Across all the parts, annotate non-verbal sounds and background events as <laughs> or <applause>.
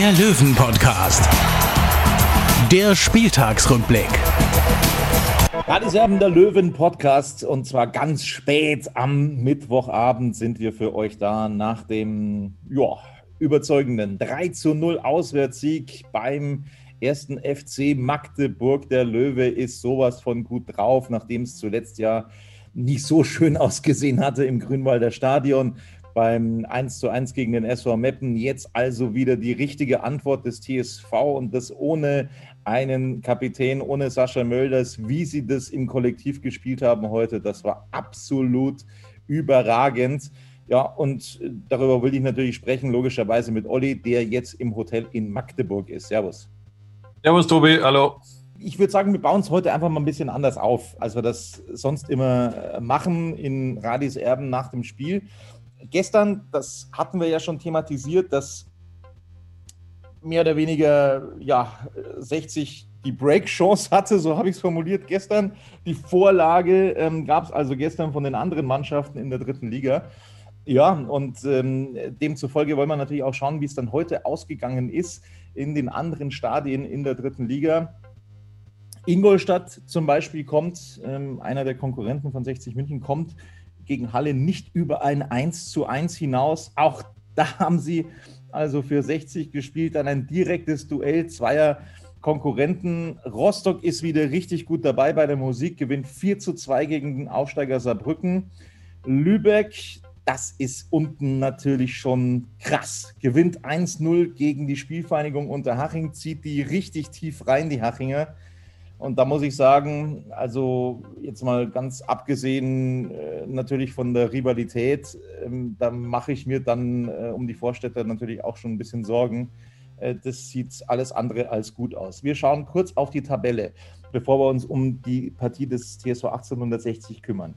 der Löwen-Podcast. Der Spieltagsrückblick. Radiserben der Löwen Podcast und zwar ganz spät am Mittwochabend sind wir für euch da nach dem ja, überzeugenden 3 zu 0 Auswärtssieg beim ersten FC Magdeburg. Der Löwe ist sowas von gut drauf, nachdem es zuletzt ja nicht so schön <laughs> ausgesehen hatte im Grünwalder Stadion beim 1 zu 1 gegen den SV Meppen. Jetzt also wieder die richtige Antwort des TSV und das ohne einen Kapitän, ohne Sascha Mölders, wie sie das im Kollektiv gespielt haben heute. Das war absolut überragend. Ja, und darüber will ich natürlich sprechen, logischerweise mit Olli, der jetzt im Hotel in Magdeburg ist. Servus. Servus, Tobi, hallo. Ich würde sagen, wir bauen es heute einfach mal ein bisschen anders auf, als wir das sonst immer machen in Radis Erben nach dem Spiel gestern, das hatten wir ja schon thematisiert, dass mehr oder weniger ja, 60 die Break-Chance hatte, so habe ich es formuliert gestern. Die Vorlage ähm, gab es also gestern von den anderen Mannschaften in der dritten Liga. Ja, und ähm, demzufolge wollen wir natürlich auch schauen, wie es dann heute ausgegangen ist in den anderen Stadien in der dritten Liga. Ingolstadt zum Beispiel kommt, ähm, einer der Konkurrenten von 60 München, kommt gegen Halle nicht über ein 1 zu 1 hinaus. Auch da haben sie also für 60 gespielt, dann ein direktes Duell zweier Konkurrenten. Rostock ist wieder richtig gut dabei bei der Musik, gewinnt 4 zu 2 gegen den Aufsteiger Saarbrücken. Lübeck, das ist unten natürlich schon krass. Gewinnt 1-0 gegen die Spielvereinigung Unterhaching, zieht die richtig tief rein, die Hachinger. Und da muss ich sagen, also jetzt mal ganz abgesehen äh, natürlich von der Rivalität, ähm, da mache ich mir dann äh, um die Vorstädter natürlich auch schon ein bisschen Sorgen. Äh, das sieht alles andere als gut aus. Wir schauen kurz auf die Tabelle, bevor wir uns um die Partie des TSV 1860 kümmern.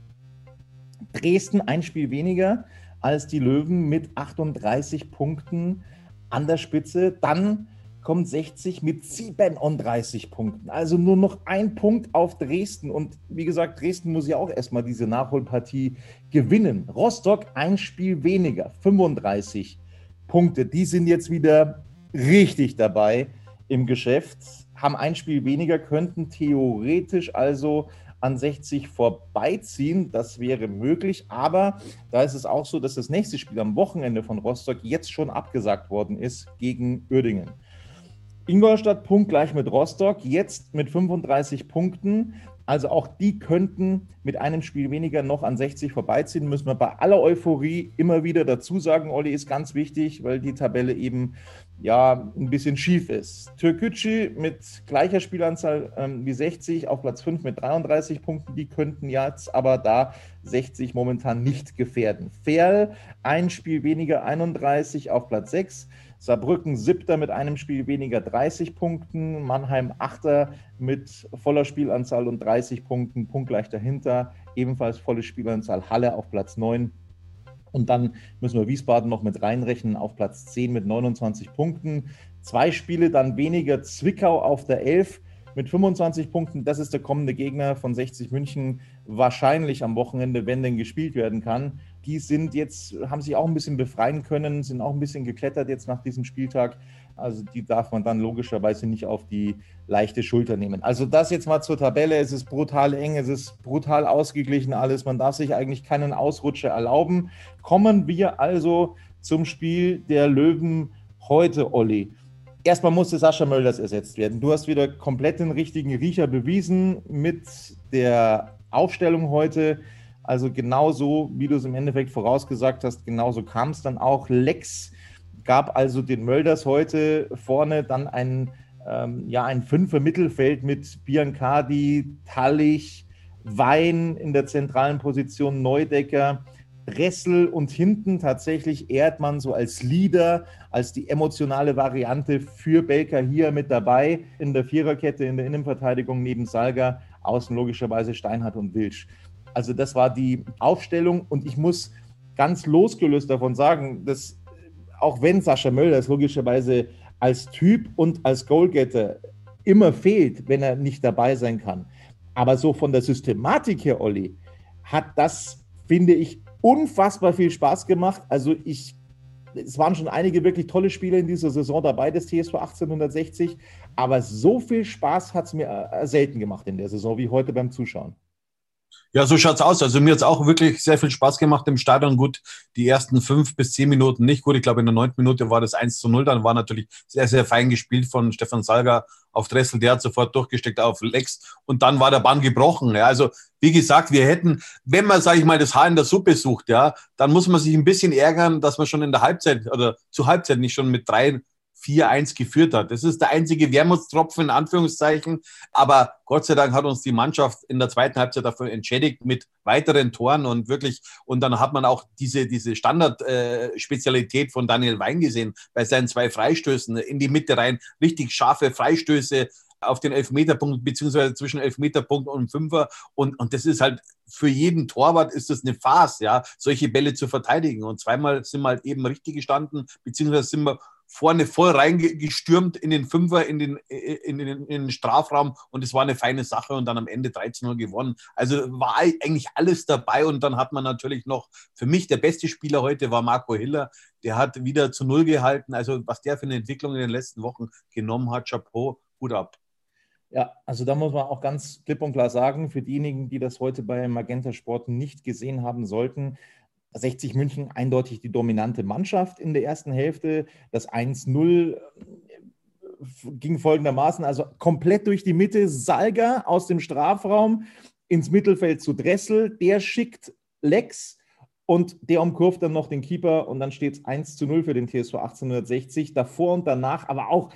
Dresden ein Spiel weniger als die Löwen mit 38 Punkten an der Spitze. Dann kommt 60 mit 37 Punkten. Also nur noch ein Punkt auf Dresden. Und wie gesagt, Dresden muss ja auch erstmal diese Nachholpartie gewinnen. Rostock ein Spiel weniger, 35 Punkte. Die sind jetzt wieder richtig dabei im Geschäft, haben ein Spiel weniger, könnten theoretisch also an 60 vorbeiziehen. Das wäre möglich. Aber da ist es auch so, dass das nächste Spiel am Wochenende von Rostock jetzt schon abgesagt worden ist gegen Uerdingen. Ingolstadt punktgleich mit Rostock, jetzt mit 35 Punkten. Also auch die könnten mit einem Spiel weniger noch an 60 vorbeiziehen. Müssen wir bei aller Euphorie immer wieder dazu sagen, Olli ist ganz wichtig, weil die Tabelle eben ja ein bisschen schief ist. Türkücü mit gleicher Spielanzahl ähm, wie 60 auf Platz 5 mit 33 Punkten, die könnten jetzt aber da 60 momentan nicht gefährden. Ferl ein Spiel weniger 31 auf Platz 6. Saarbrücken siebter mit einem Spiel weniger 30 Punkten, Mannheim achter mit voller Spielanzahl und 30 Punkten, punktgleich dahinter, ebenfalls volle Spielanzahl Halle auf Platz 9. Und dann müssen wir Wiesbaden noch mit reinrechnen auf Platz 10 mit 29 Punkten. Zwei Spiele dann weniger Zwickau auf der 11 mit 25 Punkten. Das ist der kommende Gegner von 60 München. Wahrscheinlich am Wochenende, wenn denn gespielt werden kann die sind jetzt, haben sich auch ein bisschen befreien können, sind auch ein bisschen geklettert jetzt nach diesem Spieltag. Also die darf man dann logischerweise nicht auf die leichte Schulter nehmen. Also das jetzt mal zur Tabelle. Es ist brutal eng, es ist brutal ausgeglichen alles. Man darf sich eigentlich keinen Ausrutscher erlauben. Kommen wir also zum Spiel der Löwen heute, Olli. Erstmal musste Sascha Mölders ersetzt werden. Du hast wieder komplett den richtigen Riecher bewiesen mit der Aufstellung heute. Also genauso, wie du es im Endeffekt vorausgesagt hast, genauso kam es dann auch. Lex gab also den Mölders heute vorne dann ein, ähm, ja, ein Fünfer Mittelfeld mit Biancardi, Tallich, Wein in der zentralen Position, Neudecker, Dressel und hinten tatsächlich Erdmann so als Leader, als die emotionale Variante für Belka hier mit dabei in der Viererkette in der Innenverteidigung neben Salga, außen logischerweise Steinhardt und Wilsch. Also das war die Aufstellung und ich muss ganz losgelöst davon sagen, dass auch wenn Sascha Mölders logischerweise als Typ und als Goalgetter immer fehlt, wenn er nicht dabei sein kann, aber so von der Systematik her, Olli, hat das, finde ich, unfassbar viel Spaß gemacht. Also ich, es waren schon einige wirklich tolle Spiele in dieser Saison dabei, des TSV 1860, aber so viel Spaß hat es mir äh, selten gemacht in der Saison wie heute beim Zuschauen. Ja, so schaut's aus. Also mir hat's auch wirklich sehr viel Spaß gemacht im Stadion. Gut, die ersten fünf bis zehn Minuten nicht gut. Ich glaube, in der neunten Minute war das 1 zu 0. Dann war natürlich sehr, sehr fein gespielt von Stefan Salga auf Dressel. Der hat sofort durchgesteckt auf Lex. Und dann war der Bann gebrochen. Ja, also, wie gesagt, wir hätten, wenn man, sage ich mal, das Haar in der Suppe sucht, ja, dann muss man sich ein bisschen ärgern, dass man schon in der Halbzeit oder zur Halbzeit nicht schon mit drei 4-1 geführt hat. Das ist der einzige Wermutstropfen in Anführungszeichen. Aber Gott sei Dank hat uns die Mannschaft in der zweiten Halbzeit dafür entschädigt mit weiteren Toren und wirklich, und dann hat man auch diese, diese Standardspezialität äh, von Daniel Wein gesehen bei seinen zwei Freistößen in die Mitte rein. Richtig scharfe Freistöße auf den Elfmeterpunkt, beziehungsweise zwischen Elfmeterpunkt und Fünfer. Und, und das ist halt für jeden Torwart ist das eine Farce, ja, solche Bälle zu verteidigen. Und zweimal sind wir halt eben richtig gestanden, beziehungsweise sind wir vorne voll reingestürmt in den Fünfer, in den, in, den, in den Strafraum und es war eine feine Sache und dann am Ende 13-0 gewonnen. Also war eigentlich alles dabei und dann hat man natürlich noch, für mich der beste Spieler heute war Marco Hiller, der hat wieder zu Null gehalten. Also was der für eine Entwicklung in den letzten Wochen genommen hat, Chapeau, Hut ab. Ja, also da muss man auch ganz klipp und klar sagen, für diejenigen, die das heute bei Magenta Sport nicht gesehen haben sollten, 60 München eindeutig die dominante Mannschaft in der ersten Hälfte. Das 1-0 äh, ging folgendermaßen, also komplett durch die Mitte, Salga aus dem Strafraum ins Mittelfeld zu Dressel, der schickt Lex und der umkurvt dann noch den Keeper und dann steht es 1 zu 0 für den TSV 1860. Davor und danach aber auch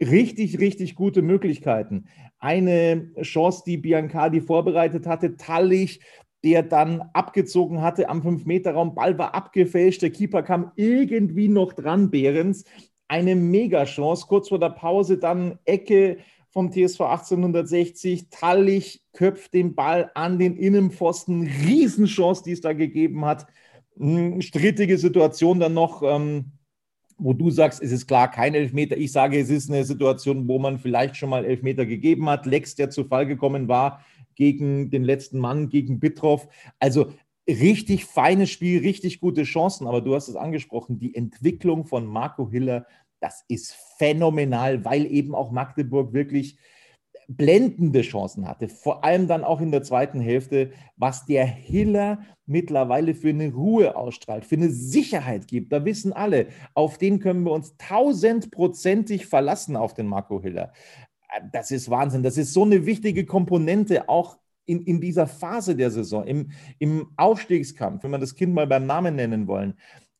richtig, richtig gute Möglichkeiten. Eine Chance, die Biancardi vorbereitet hatte, Tallich der dann abgezogen hatte am 5-Meter-Raum. Ball war abgefälscht, der Keeper kam irgendwie noch dran, Behrens. Eine Megachance, kurz vor der Pause dann Ecke vom TSV 1860. Tallich köpft den Ball an den Innenpfosten. Riesenchance, die es da gegeben hat. Hm, strittige Situation dann noch, ähm, wo du sagst, es ist klar kein Elfmeter. Ich sage, es ist eine Situation, wo man vielleicht schon mal Elfmeter gegeben hat. Lex, der zu Fall gekommen war, gegen den letzten Mann, gegen Bitroff. Also richtig feines Spiel, richtig gute Chancen. Aber du hast es angesprochen, die Entwicklung von Marco Hiller, das ist phänomenal, weil eben auch Magdeburg wirklich blendende Chancen hatte, vor allem dann auch in der zweiten Hälfte, was der Hiller mittlerweile für eine Ruhe ausstrahlt, für eine Sicherheit gibt. Da wissen alle, auf den können wir uns tausendprozentig verlassen, auf den Marco Hiller. Äh, das ist Wahnsinn. Das ist so eine wichtige Komponente auch in, in dieser Phase der Saison, im, im Aufstiegskampf, wenn wir das Kind mal beim Namen nennen wollen.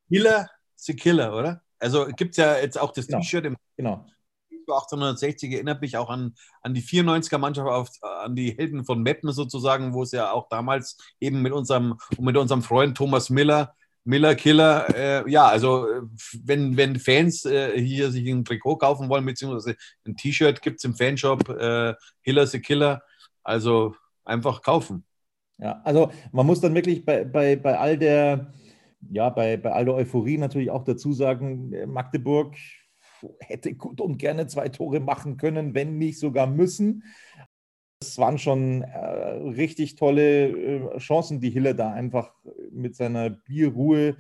Killer, the Killer, oder? Also gibt es ja jetzt auch das genau. T-Shirt im genau. 1860 erinnert mich auch an, an die 94er Mannschaft, an die Helden von Meppen sozusagen, wo es ja auch damals eben mit unserem, mit unserem Freund Thomas Miller Miller Killer, äh, ja, also wenn, wenn Fans äh, hier sich ein Trikot kaufen wollen, beziehungsweise ein T-Shirt gibt es im Fanshop, äh, Hiller the Killer, also einfach kaufen. Ja, also man muss dann wirklich bei, bei, bei all der, ja, bei, bei all der Euphorie natürlich auch dazu sagen, äh, Magdeburg hätte gut und gerne zwei Tore machen können, wenn nicht sogar müssen. Es waren schon äh, richtig tolle äh, Chancen, die Hille da einfach mit seiner Bierruhe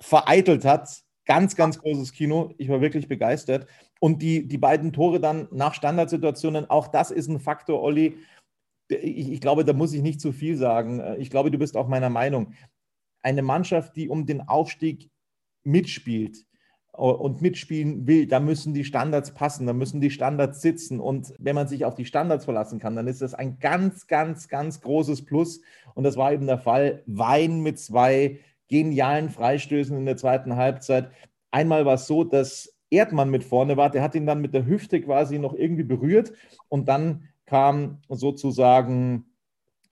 vereitelt hat. Ganz, ganz großes Kino. Ich war wirklich begeistert. Und die, die beiden Tore dann nach Standardsituationen, auch das ist ein Faktor, Olli. Ich, ich glaube, da muss ich nicht zu viel sagen. Ich glaube, du bist auch meiner Meinung. Eine Mannschaft, die um den Aufstieg mitspielt, und mitspielen will, da müssen die Standards passen, da müssen die Standards sitzen. Und wenn man sich auf die Standards verlassen kann, dann ist das ein ganz, ganz, ganz großes Plus. Und das war eben der Fall. Wein mit zwei genialen Freistößen in der zweiten Halbzeit. Einmal war es so, dass Erdmann mit vorne war, der hat ihn dann mit der Hüfte quasi noch irgendwie berührt und dann kam sozusagen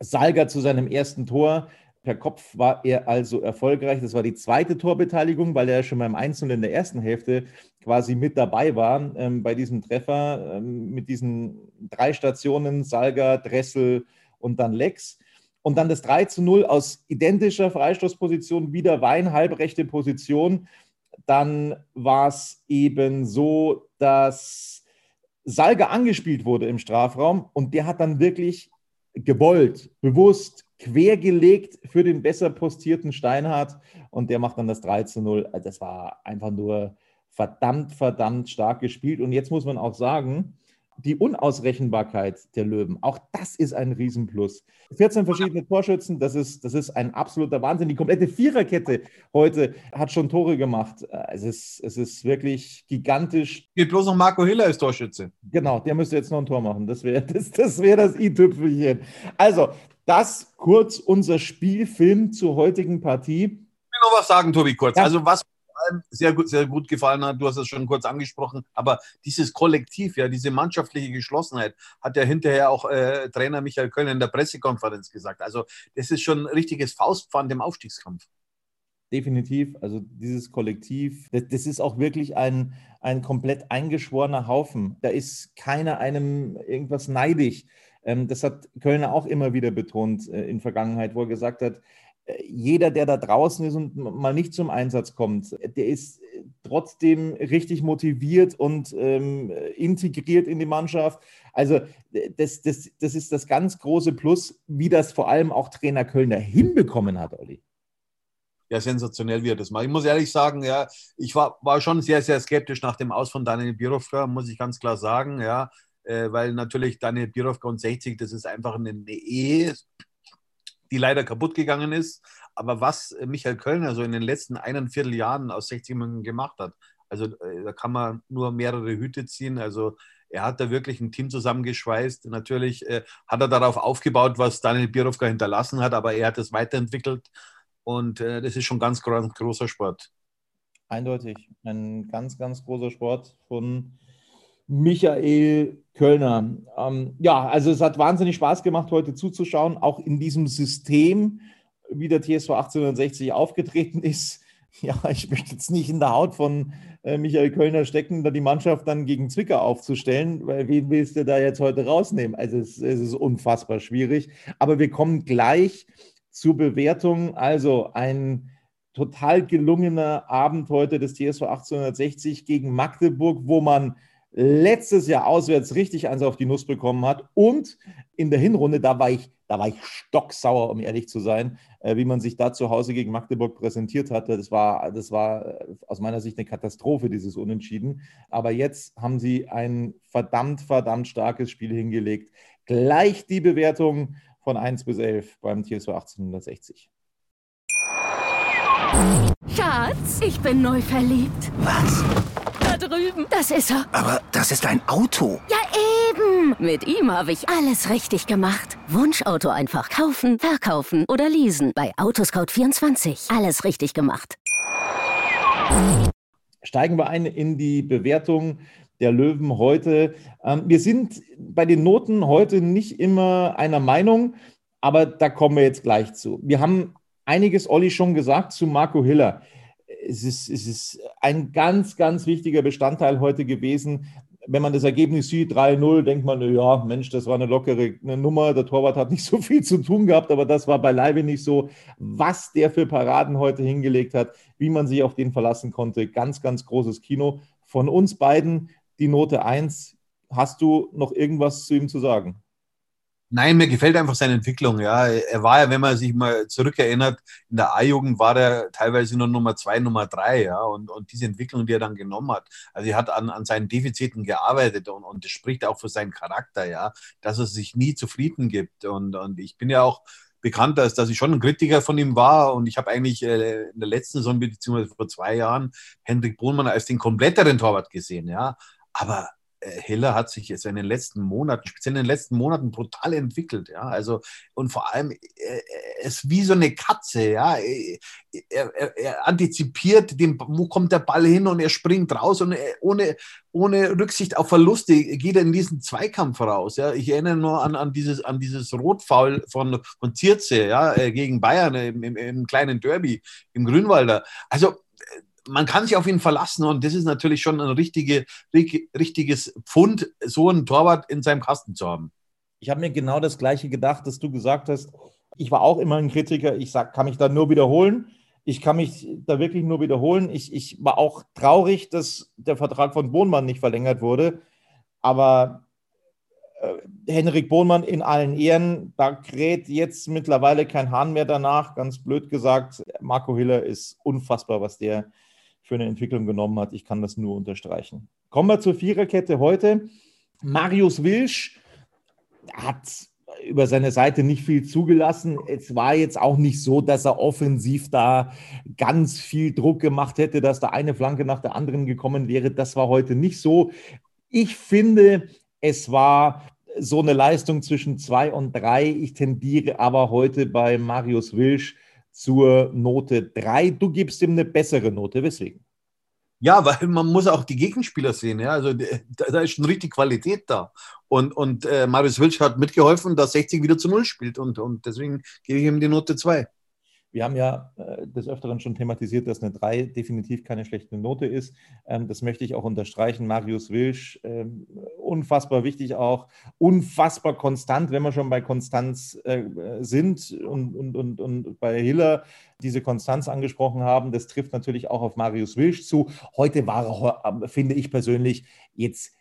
Salga zu seinem ersten Tor Per Kopf war er also erfolgreich. Das war die zweite Torbeteiligung, weil er schon beim Einzelnen in der ersten Hälfte quasi mit dabei war ähm, bei diesem Treffer ähm, mit diesen drei Stationen, Salga, Dressel und dann Lex. Und dann das 3 zu 0 aus identischer Freistoßposition, wieder Wein, halbrechte Position. Dann war es eben so, dass Salga angespielt wurde im Strafraum und der hat dann wirklich gewollt, bewusst quergelegt für den besser postierten Steinhardt und der macht dann das 3 zu 0. Also das war einfach nur verdammt, verdammt stark gespielt. Und jetzt muss man auch sagen, die Unausrechenbarkeit der Löwen, auch das ist ein Riesenplus. 14 verschiedene Torschützen, das ist, das ist ein absoluter Wahnsinn. Die komplette Viererkette heute hat schon Tore gemacht. Es ist, es ist wirklich gigantisch. Geht bloß noch Marco Hiller als Torschütze. Genau, der müsste jetzt noch ein Tor machen. Das wäre <laughs> das, das, wär das i-Tüpfelchen. Also, das kurz unser Spielfilm zur heutigen Partie. Ich will noch was sagen, Tobi, kurz. Ja. Also, was sehr gut, sehr gut gefallen hat. Du hast es schon kurz angesprochen. Aber dieses Kollektiv, ja, diese mannschaftliche Geschlossenheit, hat ja hinterher auch äh, Trainer Michael Köln in der Pressekonferenz gesagt. Also, das ist schon ein richtiges Faustpfand im Aufstiegskampf. Definitiv. Also dieses Kollektiv, das, das, ist auch wirklich ein, ein komplett eingeschworener Haufen. Da ist keiner einem irgendwas neidisch. Ähm, das hat Kölner auch immer wieder betont äh, in Vergangenheit, wo er gesagt hat, jeder, der da draußen ist und mal nicht zum Einsatz kommt, der ist trotzdem richtig motiviert und ähm, integriert in die Mannschaft. Also das, das, das ist das ganz große Plus, wie das vor allem auch Trainer Kölner hinbekommen hat, Olli. Ja, sensationell, wie er das macht. Ich muss ehrlich sagen, ja, ich war, war schon sehr, sehr skeptisch nach dem Aus von Daniel Birovka, muss ich ganz klar sagen, ja, äh, weil natürlich Daniel Birovka und 60, das ist einfach eine Ehe, die leider kaputt gegangen ist. Aber was Michael Kölner so in den letzten einen Vierteljahren aus 60 Minuten gemacht hat, also äh, da kann man nur mehrere Hüte ziehen. Also er hat da wirklich ein Team zusammengeschweißt. Natürlich äh, hat er darauf aufgebaut, was Daniel Birovka hinterlassen hat, aber er hat es weiterentwickelt und äh, das ist schon ganz großer Sport. Eindeutig, ein ganz, ganz großer Sport von Michael Kölner. Ähm, ja, also es hat wahnsinnig Spaß gemacht, heute zuzuschauen, auch in diesem System, wie der TSV 1860 aufgetreten ist. <laughs> Ja, ich möchte jetzt nicht in der Haut von äh, Michael Kölner stecken, da die Mannschaft dann gegen Zwicker aufzustellen, weil wen willst du da jetzt heute rausnehmen? Also es, es ist unfassbar schwierig. Aber wir kommen gleich zur Bewertung. Also ein total gelungener Abend heute des TSV 1860 gegen Magdeburg, wo man letztes Jahr auswärts richtig eins auf die Nuss bekommen hat. Und in der Hinrunde, da war ich, da war ich stocksauer, um ehrlich zu sein, äh, wie man sich da zu Hause gegen Magdeburg präsentiert hatte. Das war, das war äh, aus meiner Sicht eine Katastrophe, dieses Unentschieden. Aber jetzt haben sie ein verdammt, verdammt starkes Spiel hingelegt. Gleich die Bewertung von 1 bis 11 beim TSV 1860. Schatz, ich bin neu verliebt. Was? Drüben. Das ist er. Aber das ist ein Auto. Ja, eben. Mit ihm habe ich alles richtig gemacht. Wunschauto einfach kaufen, verkaufen oder leasen. Bei Autoscout24. Alles richtig gemacht. Steigen wir ein in die Bewertung der Löwen heute. Ähm, wir sind bei den Noten heute nicht immer einer Meinung, aber da kommen wir jetzt gleich zu. Wir haben einiges, Olli, schon gesagt zu Marco Hiller es ist, es ist ein ganz, ganz wichtiger Bestandteil heute gewesen. Wenn man das Ergebnis sieht, 3-0, denkt man, ja, Mensch, das war eine lockere Nummer. Der Torwart hat nicht <laughs> so viel zu tun gehabt, aber das war beileibe nicht so. Was der für Paraden heute hingelegt hat, wie man sich auf den verlassen konnte, ganz, ganz großes Kino. Von uns beiden die Note 1. Hast du noch irgendwas zu ihm zu sagen? Nein, mir gefällt einfach seine Entwicklung. Ja, er war ja, wenn man sich mal zurückerinnert, in der A-Jugend war er teilweise nur Nummer zwei, Nummer drei. Ja, und, und diese Entwicklung, die er dann genommen hat, also er hat an, an seinen Defiziten gearbeitet und, und das spricht auch für seinen Charakter, ja, dass er sich nie zufrieden gibt. Und, und ich bin ja auch bekannt, dass, dass ich schon ein Kritiker von ihm war und ich habe eigentlich äh, in der letzten Saison, beziehungsweise vor zwei Jahren, Hendrik Bohnmann als den kompletteren Torwart gesehen. Ja, aber Hiller hat sich jetzt in den letzten Monaten, speziell in den letzten Monaten brutal entwickelt, ja. Also, und vor allem, er ist wie so eine Katze, ja. Er, er, er antizipiert, den, wo kommt der Ball hin und er springt raus und ohne, ohne Rücksicht auf Verluste geht er in diesen Zweikampf raus, ja. Ich erinnere nur an, an dieses, an dieses Rotfoul von, von Zierze, ja, äh, gegen Bayern im, im, im kleinen Derby im Grünwalder. Also, man kann sich auf ihn verlassen und das ist natürlich schon ein richtige, richtiges Pfund, so einen Torwart in seinem Kasten zu haben. Ich habe mir genau das Gleiche gedacht, dass du gesagt hast. Ich war auch immer ein Kritiker. Ich sag, kann mich da nur wiederholen. Ich kann mich da wirklich nur wiederholen. Ich, ich war auch traurig, dass der Vertrag von Bohnmann nicht verlängert wurde. Aber äh, Henrik Bohnmann in allen Ehren, da kräht jetzt mittlerweile kein Hahn mehr danach. Ganz blöd gesagt, Marco Hiller ist unfassbar, was der für eine Entwicklung genommen hat. Ich kann das nur unterstreichen. Kommen wir zur Viererkette heute. Marius Wilsch hat über seine Seite nicht viel zugelassen. Es war jetzt auch nicht so, dass er offensiv da ganz viel Druck gemacht hätte, dass da eine Flanke nach der anderen gekommen wäre. Das war heute nicht so. Ich finde, es war so eine Leistung zwischen zwei und drei. Ich tendiere aber heute bei Marius Wilsch zur Note 3. Du gibst ihm eine bessere Note. Weswegen? Ja, weil man muss auch die Gegenspieler sehen. Ja? Also da, da ist schon richtig Qualität da. Und, und äh, Marius Wilsch hat mitgeholfen, dass 60 wieder zu Null spielt. Und, und deswegen gebe ich ihm die Note 2. Wir haben ja äh, des Öfteren schon thematisiert, dass eine 3 definitiv keine schlechte Note ist. Ähm, das möchte ich auch unterstreichen. Marius Wilsch, ähm, unfassbar wichtig auch, unfassbar konstant, wenn wir schon bei Konstanz äh, sind und, und, und, und bei Hiller diese Konstanz angesprochen haben. Das trifft natürlich auch auf Marius Wilsch zu. Heute war er, finde ich persönlich, jetzt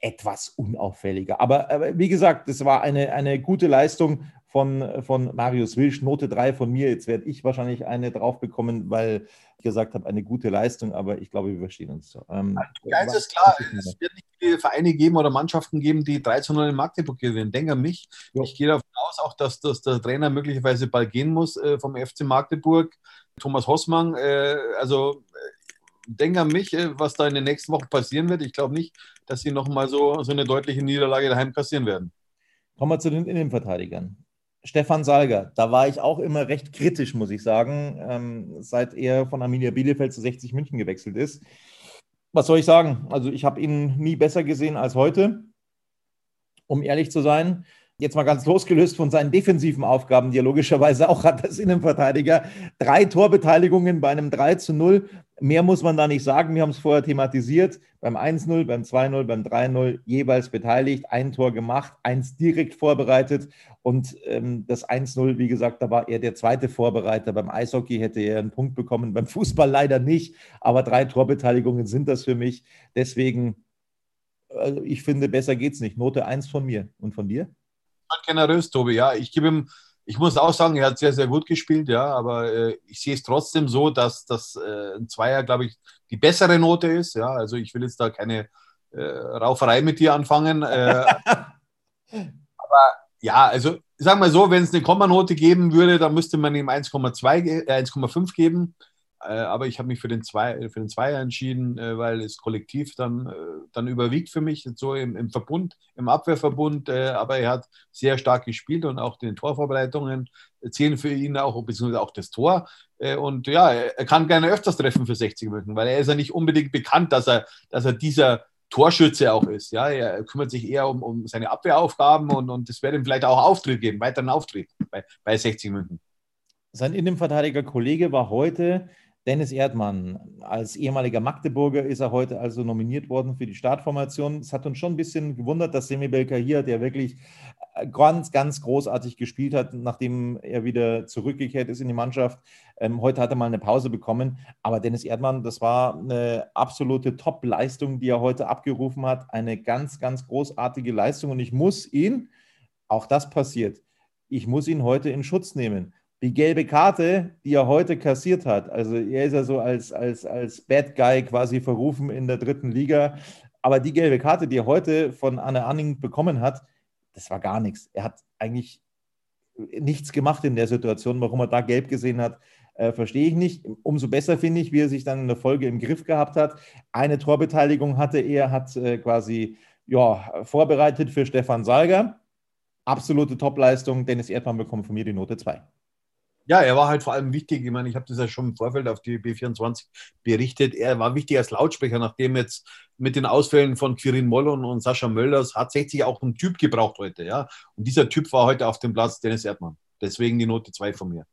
etwas unauffälliger. Aber, aber, wie gesagt, es war eine, eine gute Leistung von, von Marius Wilsch, Note 3 von mir. Jetzt werde ich wahrscheinlich eine drauf bekommen, weil ich gesagt habe, eine gute Leistung, aber ich glaube, wir verstehen uns. Ähm, eins ist klar, es wird nicht viele Vereine geben oder Mannschaften geben, die 3 zu 0 in Magdeburg gewinnen. Denke an mich. Ja. Ich gehe davon aus, auch, dass, dass der Trainer möglicherweise bald gehen muss äh, vom FC Magdeburg. Thomas Hossmann, äh, also äh, denke an mich, äh, was da in den nächsten Wochen passieren wird. Ich glaube nicht, dass sie nochmal so, so eine deutliche Niederlage daheim kassieren werden. Kommen wir zu den Innenverteidigern. Stefan Salger, da war ich auch immer recht kritisch, muss ich sagen, ähm, seit er von Arminia Bielefeld zu 60 München gewechselt ist. Was soll ich sagen? Also ich habe ihn nie besser gesehen als heute, um ehrlich zu sein. Jetzt mal ganz losgelöst von seinen defensiven Aufgaben, die er logischerweise auch hat als Innenverteidiger. Drei Torbeteiligungen bei einem 3 zu 0. Mehr muss man da nicht sagen. Wir haben es vorher thematisiert. Beim 1-0, beim 2-0, beim 3-0 jeweils beteiligt, ein Tor gemacht, eins direkt vorbereitet. Und ähm, das 1-0, wie gesagt, da war er der zweite Vorbereiter. Beim Eishockey hätte er einen Punkt bekommen, beim Fußball leider nicht. Aber drei Torbeteiligungen sind das für mich. Deswegen, also ich finde, besser geht es nicht. Note 1 von mir. Und von dir? Generös, Tobi. Ja, ich gebe ihm, ich muss auch sagen, er hat sehr, sehr gut gespielt, ja, aber äh, ich sehe es trotzdem so, dass das äh, ein Zweier, glaube ich, die bessere Note ist. Ja, also ich will jetzt da keine äh, Rauferei mit dir anfangen. Äh, <laughs> aber ja, also sagen wir so, wenn es eine Kommanote geben würde, dann müsste man ihm 1,2, 1,5 geben. Äh, aber ich habe mich für den, Zwei, für den Zweier entschieden, äh, weil es kollektiv dann, äh, dann überwiegt für mich, so im, im Verbund, im Abwehrverbund. aber er hat sehr stark gespielt und auch den Torvorbereitungen zählen für ihn auch, beziehungsweise auch das Tor. Und ja, er kann gerne öfters treffen für 60 Minuten, weil er ist ja nicht unbedingt bekannt, dass er, dass er dieser Torschütze auch ist. Ja, er kümmert sich eher um, um seine Abwehraufgaben und, und das wird ihm vielleicht auch Auftritt geben, weiteren Auftritt bei, bei 60 Minuten. Sein Innenverteidiger Kollege war heute Dennis Erdmann, als ehemaliger Magdeburger ist er heute also nominiert worden für die Startformation. Es hat uns schon ein bisschen gewundert, dass Semi hier, der wirklich äh, ganz, ganz großartig gespielt hat, nachdem er wieder zurückgekehrt ist in die Mannschaft. Ähm, heute hat er mal eine Pause bekommen. Aber Dennis Erdmann, das war eine absolute Top-Leistung, die er heute abgerufen hat. Eine ganz, ganz großartige Leistung. Und ich muss ihn, auch das passiert, ich muss ihn heute in Schutz nehmen die gelbe Karte, die er heute kassiert hat, also er ist ja so als, als, als Bad Guy quasi verrufen in der dritten Liga, aber die gelbe Karte, die er heute von Anne Anning bekommen hat, das war gar nichts. Er hat eigentlich nichts gemacht in der Situation. Warum er da gelb gesehen hat, äh, verstehe ich nicht. Umso besser finde ich, wie er sich dann in der Folge im Griff gehabt hat. Eine Torbeteiligung hatte er, hat äh, quasi ja, vorbereitet für Stefan Salger. Absolute Topleistung. Dennis Erdmann bekommt von mir die Note 2. Ja, er war halt vor allem wichtig. Ich meine, ich habe das ja schon im Vorfeld auf die B24 berichtet. Er war wichtig als Lautsprecher, nachdem jetzt mit den Ausfällen von Quirin Mollon und Sascha hat 60 auch einen Typ gebraucht heute. Ja? Und dieser Typ war heute auf dem Platz Dennis Erdmann. Deswegen die Note 2 von mir.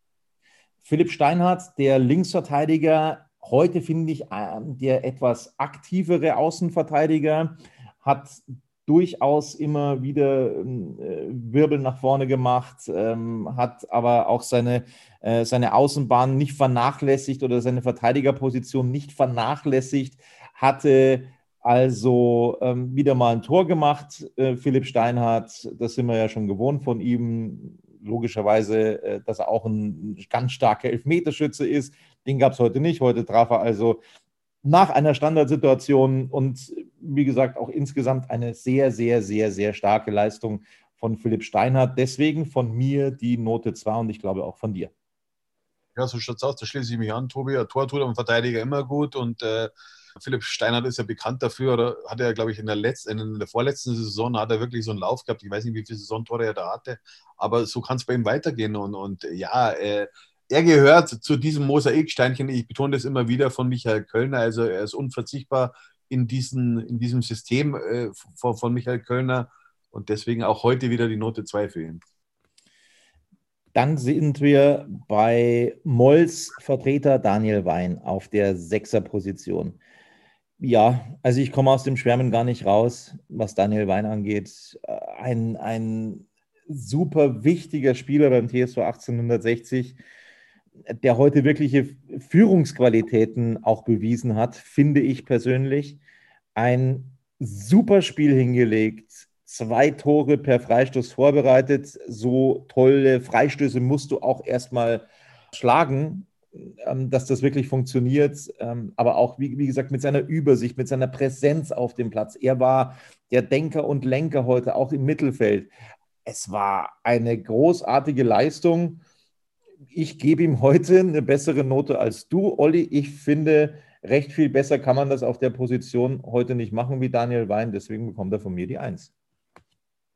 Philipp Steinhardt, der Linksverteidiger, heute finde ich ähm, der etwas aktivere Außenverteidiger, hat durchaus immer wieder äh, Wirbel nach vorne gemacht, ähm, hat aber auch seine, äh, seine Außenbahn nicht vernachlässigt oder seine Verteidigerposition nicht vernachlässigt, hatte also ähm, wieder mal ein Tor gemacht, äh, Philipp Steinhardt, das sind wir ja schon gewohnt von ihm, logischerweise, äh, dass er auch ein ganz starker Elfmeterschütze ist, den gab es heute nicht, heute traf er also nach einer Standardsituation und wie gesagt auch insgesamt eine sehr, sehr, sehr, sehr starke Leistung von Philipp Steinhardt. Deswegen von mir die Note 2 und ich glaube auch von dir. Ja, so schaut es aus, da schließe ich mich an, Tobi. Ein Tor tut am Verteidiger immer gut und äh, Philipp Steinhardt ist ja bekannt dafür, oder hat er, glaube ich, in der, letzten, in der vorletzten Saison hat er wirklich so einen Lauf gehabt. Ich weiß nicht, wie viele Saisontore er da hatte, aber so kann es bei ihm weitergehen. Und, und ja, äh, er gehört zu diesem Mosaiksteinchen, ich betone das immer wieder von Michael Kölner, also er ist unverzichtbar in, diesen, in diesem System äh, von, von Michael Kölner und deswegen auch heute wieder die Note 2 für ihn. Dann sind wir bei Molls Vertreter Daniel Wein auf der Sechser-Position. Ja, also ich komme aus dem Schwärmen gar nicht raus, was Daniel Wein angeht. Ein, ein super wichtiger Spieler beim TSV 1860 der heute wirkliche Führungsqualitäten auch bewiesen hat, finde ich persönlich. Ein super Spiel hingelegt, zwei Tore per Freistoß vorbereitet. So tolle Freistöße musst du auch erstmal schlagen, ähm, dass das wirklich funktioniert. Ähm, aber auch, wie, wie gesagt, mit seiner Übersicht, mit seiner Präsenz auf dem Platz. Er war der Denker und Lenker heute auch im Mittelfeld. Es war eine großartige Leistung ich gebe ihm heute eine bessere Note als du, Olli. Ich finde, recht viel besser kann man das auf der Position heute nicht machen wie Daniel Wein. Deswegen bekommt er von mir die Eins.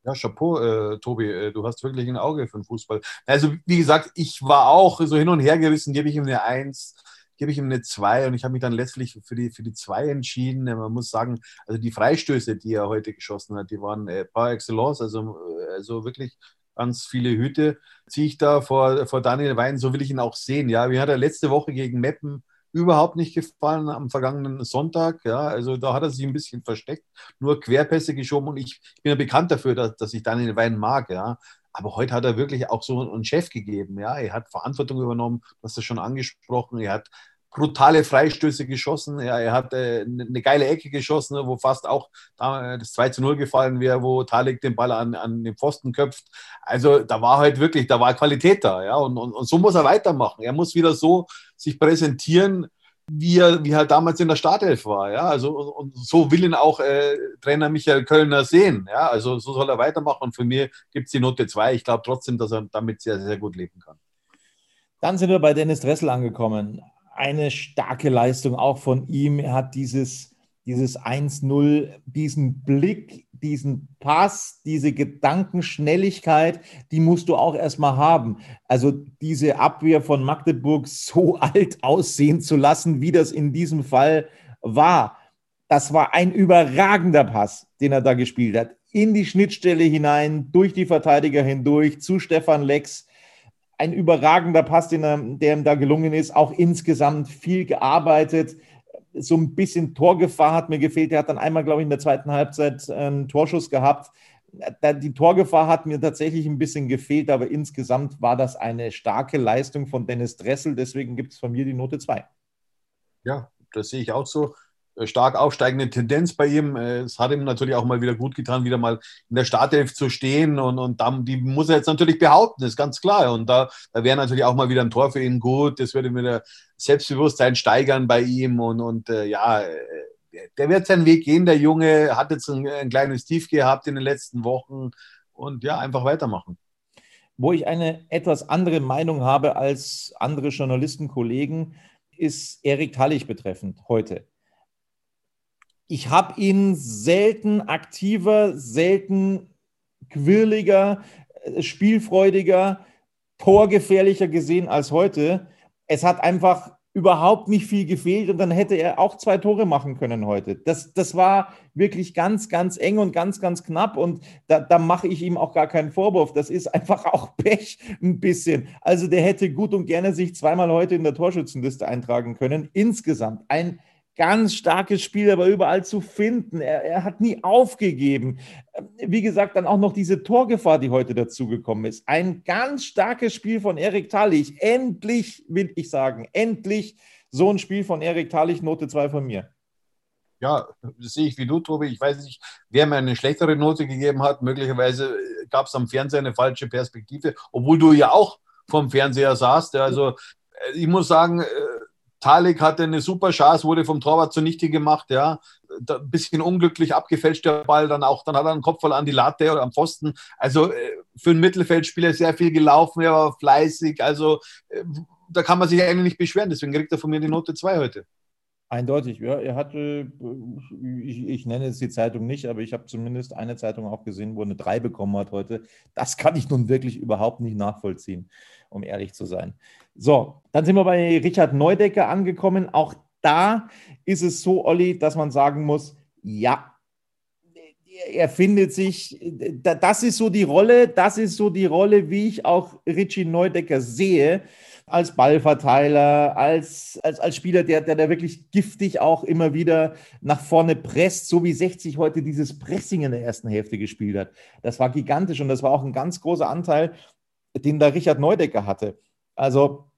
Ja, Chapeau, äh, Tobi, äh, du hast wirklich ein Auge für den Fußball. Also, wie gesagt, ich war auch so hin und her gerissen, gebe ich ihm eine Eins, gebe ich ihm eine Zwei und ich habe mich dann letztlich für die, für die Zwei entschieden. Man muss sagen, also die Freistöße, die er heute geschossen hat, die waren äh, par excellence, also, äh, also wirklich ganz viele Hüte, ziehe ich da vor, vor Daniel Wein, so will ich ihn auch sehen. Ja, mir hat er letzte Woche gegen Meppen überhaupt nicht gefallen am vergangenen Sonntag. Ja, also da hat er sich ein bisschen versteckt, nur Querpässe geschoben und ich bin ja bekannt dafür, dass, dass ich Daniel Wein mag. Ja, aber heute hat er wirklich auch so einen Chef gegeben. Ja, er hat Verantwortung übernommen, das schon angesprochen. Er hat brutale Freistöße geschossen. Ja, er hat äh, eine geile Ecke geschossen, wo fast auch da, das 2 zu 0 gefallen wäre, wo Talik den Ball an, an den Pfosten köpft. Also da war halt wirklich, da war Qualität da. Ja, und, und, und so muss er weitermachen. Er muss wieder so sich präsentieren, wie er, wie er damals in der Startelf war. Ja, also und so will ihn auch äh, Trainer Michael Kölner sehen. Ja, also so soll er weitermachen. Und für mich gibt es die Note 2. Ich glaube trotzdem, dass er damit sehr, sehr gut leben kann. Dann sind wir bei Dennis Dressel angekommen eine starke Leistung auch von ihm. Er hat dieses, dieses 1-0, diesen Blick, diesen Pass, diese Gedankenschnelligkeit, die musst du auch erstmal haben. Also diese Abwehr von Magdeburg so <laughs> alt aussehen zu lassen, wie das in diesem Fall war. Das war ein überragender Pass, den er da gespielt hat. In die Schnittstelle hinein, durch die Verteidiger hindurch, zu Stefan Lex ein überragender Pass, den er, der ihm da gelungen ist. Auch insgesamt viel gearbeitet. So ein bisschen Torgefahr hat mir gefehlt. Er hat dann einmal, glaube ich, in der zweiten Halbzeit einen Torschuss gehabt. Die Torgefahr hat mir tatsächlich ein bisschen gefehlt, aber insgesamt war das eine starke Leistung von Dennis Dressel. Deswegen gibt es von mir die Note 2. Ja, das sehe ich auch so. Äh, stark aufsteigende Tendenz bei ihm. Äh, es hat ihm natürlich auch mal wieder gut getan, wieder mal in der Startelf zu stehen und, und dann, die muss er jetzt natürlich behaupten, ist ganz klar. Und da, da wäre natürlich auch mal wieder ein Tor für ihn gut. Das würde wieder Selbstbewusstsein steigern bei ihm und, und äh, ja, äh, der wird seinen Weg gehen. Der Junge hat jetzt ein, ein kleines Tief gehabt in den letzten Wochen und ja, einfach weitermachen. Wo ich eine etwas andere Meinung habe als andere Journalistenkollegen, ist Erik Tallich betreffend heute ich habe ihn selten aktiver, selten quirliger, äh, spielfreudiger, torgefährlicher gesehen als heute. Es hat einfach überhaupt nicht viel gefehlt und dann hätte er auch zwei Tore machen können heute. Das, das war wirklich ganz, ganz eng und ganz, ganz knapp und da, da mache ich ihm auch gar keinen Vorwurf. Das ist einfach auch <laughs> Pech ein bisschen. Also der hätte gut und gerne sich zweimal heute in der Torschützenliste eintragen können. Insgesamt ein ganz starkes Spiel, aber überall zu finden. Er, er, hat nie aufgegeben. Wie gesagt, dann auch noch diese Torgefahr, die heute dazugekommen ist. Ein ganz starkes Spiel von Erik Talich. Endlich, will ich sagen, endlich so ein Spiel von Erik Talich, Note 2 von mir. Ja, das sehe ich wie du, Tobi. Ich weiß nicht, wer mir eine schlechtere Note gegeben hat. Möglicherweise gab es am Fernseher eine falsche Perspektive, obwohl du ja auch vom Fernseher saßt. Also ich muss sagen, äh, Talik hatte eine super Chance, wurde vom Torwart zunichte gemacht, ja. Ein bisschen unglücklich abgefälscht der Ball, dann auch, dann hat er einen Kopf voll an die Latte oder am Pfosten. Also äh, für einen Mittelfeldspieler sehr viel gelaufen, er war fleißig. Also äh, da kann man sich eigentlich nicht beschweren, deswegen kriegt er von mir die Note 2 heute. Eindeutig, ja. Er hatte, ich, ich nenne jetzt die Zeitung nicht, aber ich habe zumindest eine Zeitung auch gesehen, wo er eine 3 bekommen hat heute. Das kann ich nun wirklich überhaupt nicht nachvollziehen, um ehrlich zu sein. So, dann sind wir bei Richard Neudecker angekommen. Auch da ist es so, Olli, dass man sagen muss, ja, er findet sich, das ist so die Rolle, das ist so die Rolle, wie ich auch Richie Neudecker sehe als Ballverteiler, als, als, als Spieler, der, der da wirklich giftig auch immer wieder nach vorne presst, so wie 60 heute dieses Pressing in der ersten Hälfte gespielt hat. Das war gigantisch und das war auch ein ganz großer Anteil, den da Richard Neudecker hatte. Also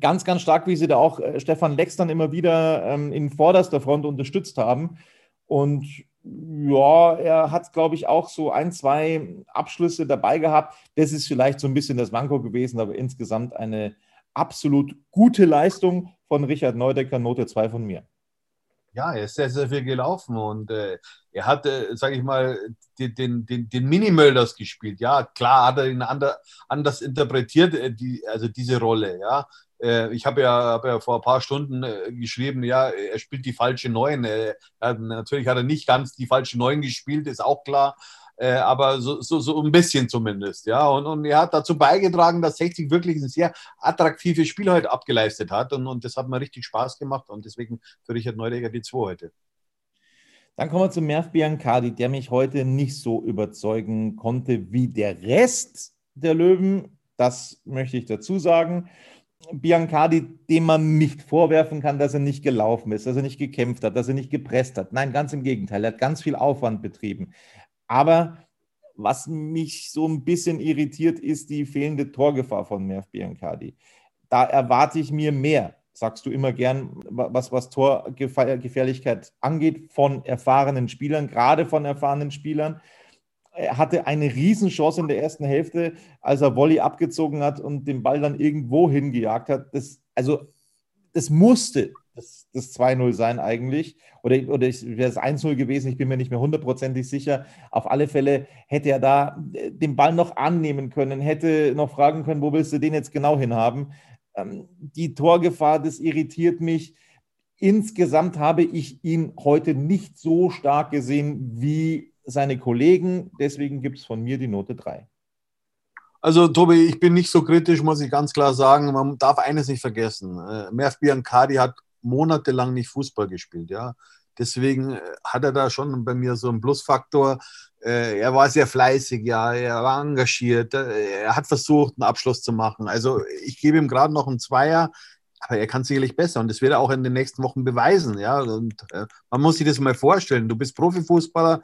ganz, ganz stark, wie sie da auch äh, Stefan Lex dann immer wieder ähm, in vorderster Front unterstützt haben. Und ja, er hat, glaube ich, auch so ein, zwei Abschlüsse dabei gehabt. Das ist vielleicht so ein bisschen das Manko gewesen, aber insgesamt eine, absolut gute Leistung von Richard Neudecker, Note 2 von mir. Ja, er ist sehr, sehr viel gelaufen und äh, er hat, äh, sage ich mal, den, den, den, den Minimölders gespielt. Ja, klar hat er ihn ander, anders interpretiert, äh, die, also diese Rolle. Ja, ich habe ja, hab ja vor ein paar Stunden äh, geschrieben, ja, er spielt die falsche Neun. Äh, natürlich hat er nicht ganz die falsche Neun gespielt, ist auch klar äh, aber so, so, so ein bisschen zumindest. Ja, und, und er hat dazu beigetragen, dass 60 wirklich ein sehr attraktives Spiel heute abgeleistet hat und, und das hat mir richtig Spaß gemacht und deswegen für Richard Neudecker die 2 heute. Dann kommen wir zu Merv Biancardi, der mich heute nicht so überzeugen konnte wie der Rest der Löwen. Das möchte ich dazu sagen. Biancardi, dem man nicht vorwerfen kann, dass er nicht gelaufen ist, dass er nicht gekämpft hat, dass er nicht gepresst hat. Nein, ganz im Gegenteil. Er hat ganz viel Aufwand betrieben. Aber was mich so ein bisschen irritiert, ist die fehlende Torgefahr von Merv Biancardi. Da erwarte ich mir mehr, sagst du immer gern, was, was Torgefährlichkeit angeht, von erfahrenen Spielern, gerade von erfahrenen Spielern. Er hatte eine Riesenchance in der ersten Hälfte, als er Volley abgezogen hat und den Ball dann irgendwo hingejagt hat. Das, also, das musste das, das 2-0 sein eigentlich. Oder, oder wäre es 1-0 gewesen, ich bin mir nicht mehr hundertprozentig sicher. Auf alle Fälle hätte er da äh, den Ball noch annehmen können, hätte noch fragen können, wo willst du den jetzt genau hinhaben. Ähm, die Torgefahr, das irritiert mich. Insgesamt habe ich ihn heute nicht so stark gesehen wie seine Kollegen. Deswegen gibt es von mir die Note 3. Also, Tobi, ich bin nicht so kritisch, muss ich ganz klar sagen. Man darf eines nicht vergessen. Äh, Merv Biancardi hat monatelang nicht Fußball gespielt, ja. Deswegen äh, hat er da schon bei mir so einen Plusfaktor. Äh, er war sehr fleißig, ja, er war engagiert, er hat versucht, einen Abschluss zu machen. Also ich gebe ihm gerade noch einen Zweier, aber er kann sicherlich besser und das wird er auch in den nächsten Wochen beweisen, ja. Und man muss sich das mal vorstellen. Du bist Profifußballer,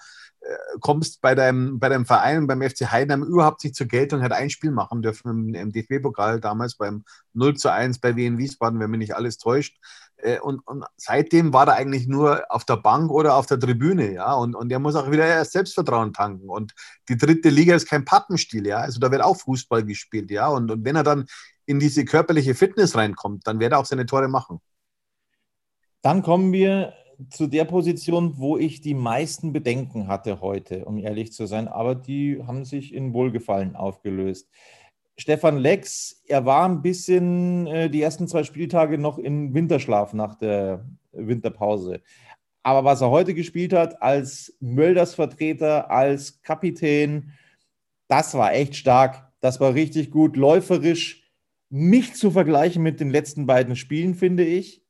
kommst bei deinem, bei deinem Verein, beim FC Heidenheim überhaupt nicht zur Geltung, hat ein Spiel machen dürfen im, DFB-Pokal damals beim 0 zu 1 bei Wien Wiesbaden, wenn mich nicht alles täuscht. Äh, und, und, seitdem war er eigentlich nur auf der Bank oder auf der Tribüne, ja. Und, und er muss auch wieder erst Selbstvertrauen tanken. Und die dritte Liga ist kein Pappenstiel, ja. Also da wird auch Fußball gespielt, ja. Und, und wenn er dann in diese körperliche Fitness reinkommt, dann wird er auch seine Tore machen. Dann kommen wir zu der Position, wo ich die meisten Bedenken hatte heute, um ehrlich zu sein, aber die haben sich in Wohlgefallen aufgelöst. Stefan Lex, er war ein bisschen äh, die ersten zwei Spieltage noch in Winterschlaf nach der Winterpause. Aber was er heute gespielt hat, als Mölders Vertreter, als Kapitän, das war echt stark. Das war richtig gut, läuferisch. Nicht zu vergleichen mit den letzten beiden Spielen, finde ich.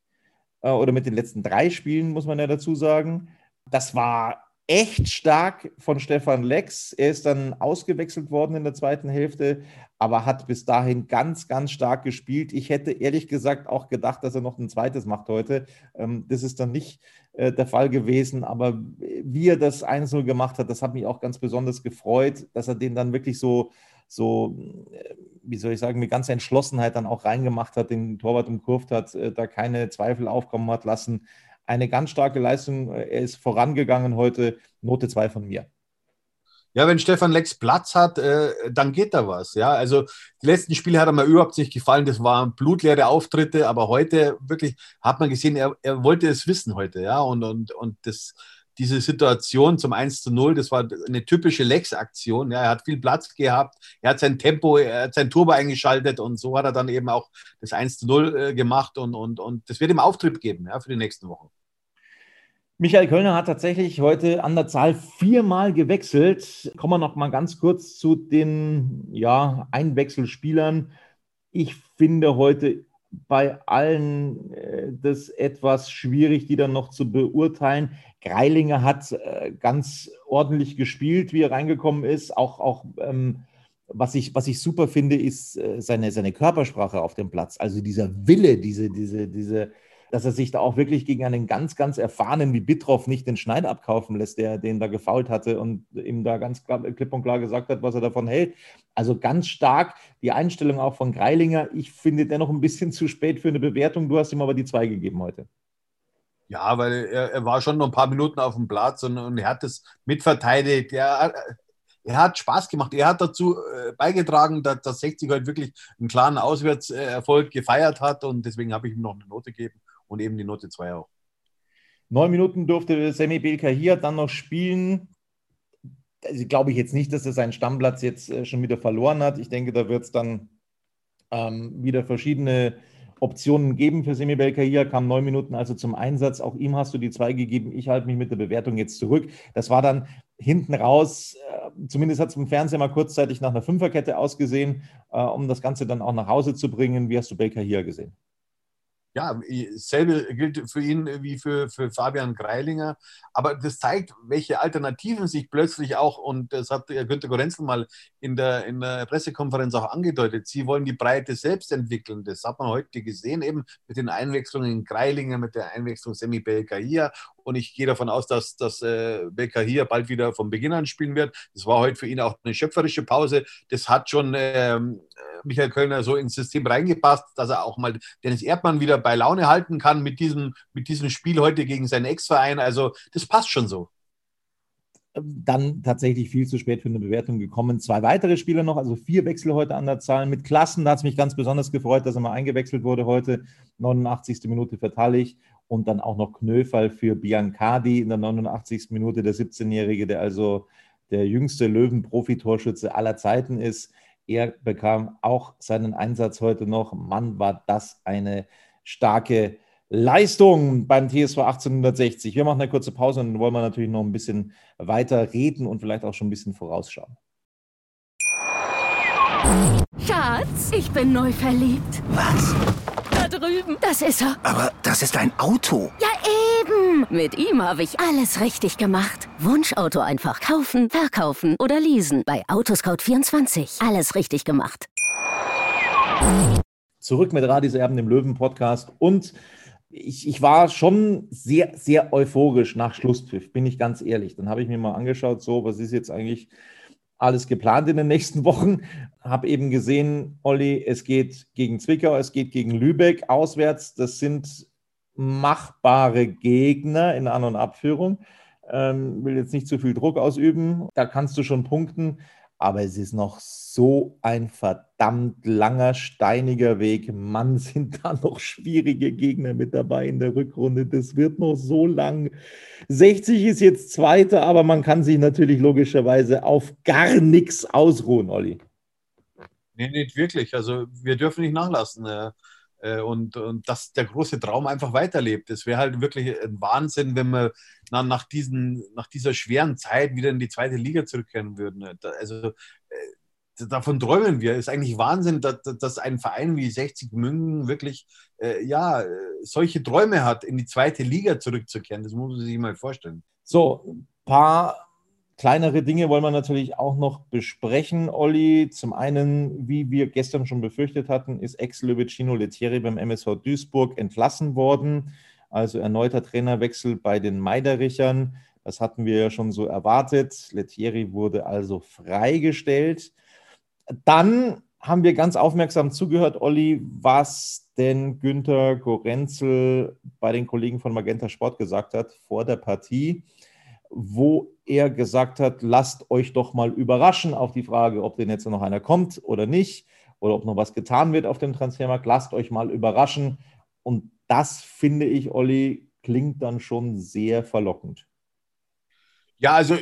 Äh, oder mit den letzten drei Spielen, muss man ja dazu sagen. Das war echt stark von Stefan Lex. Er ist dann ausgewechselt worden in der zweiten Hälfte, aber hat bis dahin ganz, ganz stark gespielt. Ich hätte ehrlich gesagt auch gedacht, dass er noch ein zweites macht heute. Ähm, das ist dann nicht äh, der Fall gewesen, aber wie er das 1-0 gemacht hat, das hat mich auch ganz besonders gefreut, dass er den dann wirklich so, so, äh, wie soll ich sagen, mit ganzer Entschlossenheit dann auch reingemacht hat, den Torwart umkurvt hat, äh, da keine Zweifel aufkommen hat lassen eine ganz starke Leistung. Er ist vorangegangen heute. Note 2 von mir. Ja, wenn Stefan Lex Platz hat, äh, dann geht da was. Ja, also die letzten Spiele hat er mir überhaupt nicht gefallen. Das waren blutleere Auftritte, aber heute wirklich hat man gesehen, er, er wollte es wissen heute. Ja, und, und, und das, diese Situation zum 1 zu 0, das war eine typische Lex-Aktion. Ja, er hat viel Platz gehabt, er hat sein Tempo, er hat sein Turbo eingeschaltet und so hat er dann eben auch das 1 zu 0 äh, gemacht und, und, und das wird ihm Auftrieb geben ja, für die nächsten Wochen. Michael Kölner hat tatsächlich heute an der Zahl viermal gewechselt. Kommen wir noch mal ganz kurz zu den ja, Einwechselspielern. Ich finde heute bei allen äh, das etwas schwierig, die dann noch zu beurteilen. Greilinger hat äh, ganz ordentlich gespielt, wie er reingekommen ist. Auch, auch ähm, was, ich, was ich super finde, ist äh, seine, seine Körpersprache auf dem Platz. Also dieser Wille, diese, diese, diese, dass er sich da auch wirklich gegen einen ganz, ganz erfahrenen wie Bitroff nicht den Schneid abkaufen lässt, der den da gefault hatte und ihm da ganz klar, klipp und klar gesagt hat, was er davon hält. Also ganz stark die Einstellung auch von Greilinger. Ich finde dennoch ein bisschen <laughs> zu spät für eine Bewertung. Du hast ihm aber die zwei gegeben heute. Ja, weil er, er war schon noch ein paar Minuten auf dem Platz und, und er hat das mitverteidigt. Er, er hat Spaß gemacht. Er hat dazu äh, beigetragen, dass, dass 60 heute wirklich einen klaren Auswärtserfolg gefeiert hat und deswegen habe ich ihm noch eine Note gegeben und eben die Note 2 auch. Neun Minuten durfte Semi Belka hier dann noch spielen. Also glaube ich jetzt nicht, dass er seinen Stammplatz jetzt äh, schon wieder verloren hat. Ich denke, da wird es dann ähm, wieder verschiedene Optionen geben für Semi Belkahir. Kam neun Minuten also zum Einsatz. Auch ihm hast du die zwei gegeben. Ich halte mich mit der Bewertung jetzt zurück. Das war dann hinten raus, äh, zumindest hat es im Fernsehen mal kurzzeitig nach einer Fünferkette ausgesehen, äh, um das Ganze dann auch nach Hause zu bringen. Wie hast du Belkahir gesehen? Ja, selbe gilt für ihn wie für, für Fabian Greilinger. Aber das zeigt, welche Alternativen sich plötzlich auch, und das hat Günter Gorenzel mal in der, in der Pressekonferenz auch angedeutet, sie wollen die Breite selbst entwickeln. Das hat man heute gesehen, eben mit den Einwechslungen in Greilinger, mit der Einwechslung Semi Belkahia. Und ich gehe davon aus, dass, dass äh, Belkahia bald wieder von Beginn an spielen wird. Das war heute für ihn auch eine schöpferische Pause. Das hat schon ähm, Michael Kölner so ins System reingepasst, dass er auch mal Dennis Erdmann wieder bei Laune halten kann mit diesem, mit diesem Spiel heute gegen seinen Ex-Verein. Also das passt schon so. Dann tatsächlich viel zu spät für eine Bewertung gekommen. Zwei weitere Spieler noch, also vier Wechsel heute an der Zahl mit Klassen. Da hat es mich ganz besonders gefreut, dass er mal eingewechselt wurde heute. 89. Minute für Tallich und dann auch noch Knöfall für Biancardi in der 89. Minute, der 17-Jährige, der also der jüngste Löwen-Profi-Torschütze aller Zeiten ist. Er bekam auch seinen Einsatz heute noch. Mann, war das eine starke Leistung beim TSV 1860. Wir machen eine kurze Pause und dann wollen wir natürlich noch ein bisschen weiter reden und vielleicht auch schon ein bisschen vorausschauen. Schatz, ich bin neu verliebt. Was? Da drüben. Das ist er. Aber das ist ein Auto. Ja, eben. Mit ihm habe ich alles richtig gemacht. Wunschauto einfach kaufen, verkaufen oder leasen. Bei Autoscout24. Alles richtig gemacht. Zurück mit Radis Erben, dem Löwen-Podcast. Und ich, ich war schon sehr, sehr euphorisch nach Schlusspfiff, bin ich ganz ehrlich. Dann habe ich mir mal angeschaut, so, was ist jetzt eigentlich alles geplant in den nächsten Wochen. Habe eben gesehen, Olli, es geht gegen Zwickau, es geht gegen Lübeck auswärts. Das sind machbare Gegner in An- und Abführung. Ähm, will jetzt nicht zu viel Druck ausüben. Da kannst du schon punkten. Aber es ist noch so ein verdammt langer, steiniger Weg. Mann, <laughs> sind da noch schwierige Gegner mit dabei in der Rückrunde. Das wird noch so lang. 60 ist jetzt Zweiter, aber man kann sich natürlich logischerweise auf gar nichts ausruhen, Olli. Nee, nicht wirklich. Also wir dürfen nicht nachlassen. Äh, Äh, und, und dass der große Traum einfach weiterlebt. Es wäre halt wirklich ein Wahnsinn, wenn wir nach, diesen, nach dieser schweren Zeit wieder in die zweite Liga zurückkehren würden. Also äh, davon träumen wir. Es ist eigentlich Wahnsinn, dass, dass ein Verein wie 60 München wirklich äh, ja, solche Träume hat, in die zweite Liga zurückzukehren. Das muss man sich mal vorstellen. So, ein paar Kleinere Dinge wollen wir natürlich auch noch besprechen, Olli. Zum einen, wie wir gestern schon befürchtet hatten, ist Ex-Lövicino Lettieri beim MSV Duisburg entlassen worden. Also erneuter Trainerwechsel bei den Meiderichern. Das hatten wir ja schon so erwartet. Lettieri wurde also freigestellt. Dann haben wir ganz aufmerksam zugehört, Olli, was denn Günther Gorenzel bei den Kollegen von Magenta Sport gesagt hat vor der Partie wo er gesagt hat, lasst euch doch mal überraschen auf die Frage, ob denn jetzt noch einer kommt oder nicht oder ob noch was getan wird auf dem Transfermarkt. Lasst euch mal überraschen. Und das finde ich, Olli, klingt dann schon sehr verlockend. Ja, also